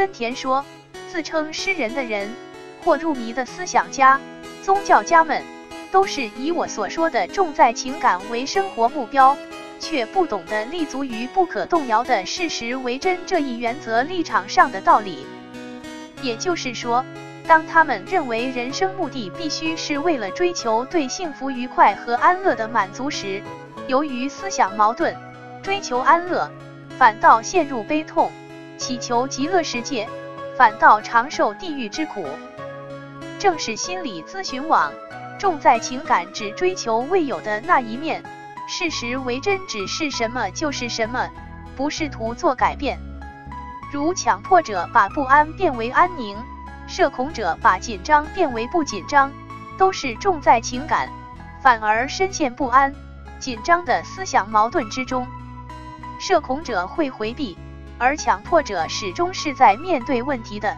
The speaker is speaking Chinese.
森田说，自称诗人的人或入迷的思想家、宗教家们，都是以我所说的重在情感为生活目标，却不懂得立足于不可动摇的事实为真这一原则立场上的道理。也就是说，当他们认为人生目的必须是为了追求对幸福、愉快和安乐的满足时，由于思想矛盾，追求安乐反倒陷入悲痛。祈求极乐世界，反倒常受地狱之苦。正是心理咨询网重在情感，只追求未有的那一面，事实为真，只是什么就是什么，不试图做改变。如强迫者把不安变为安宁，社恐者把紧张变为不紧张，都是重在情感，反而深陷不安、紧张的思想矛盾之中。社恐者会回避。而强迫者始终是在面对问题的。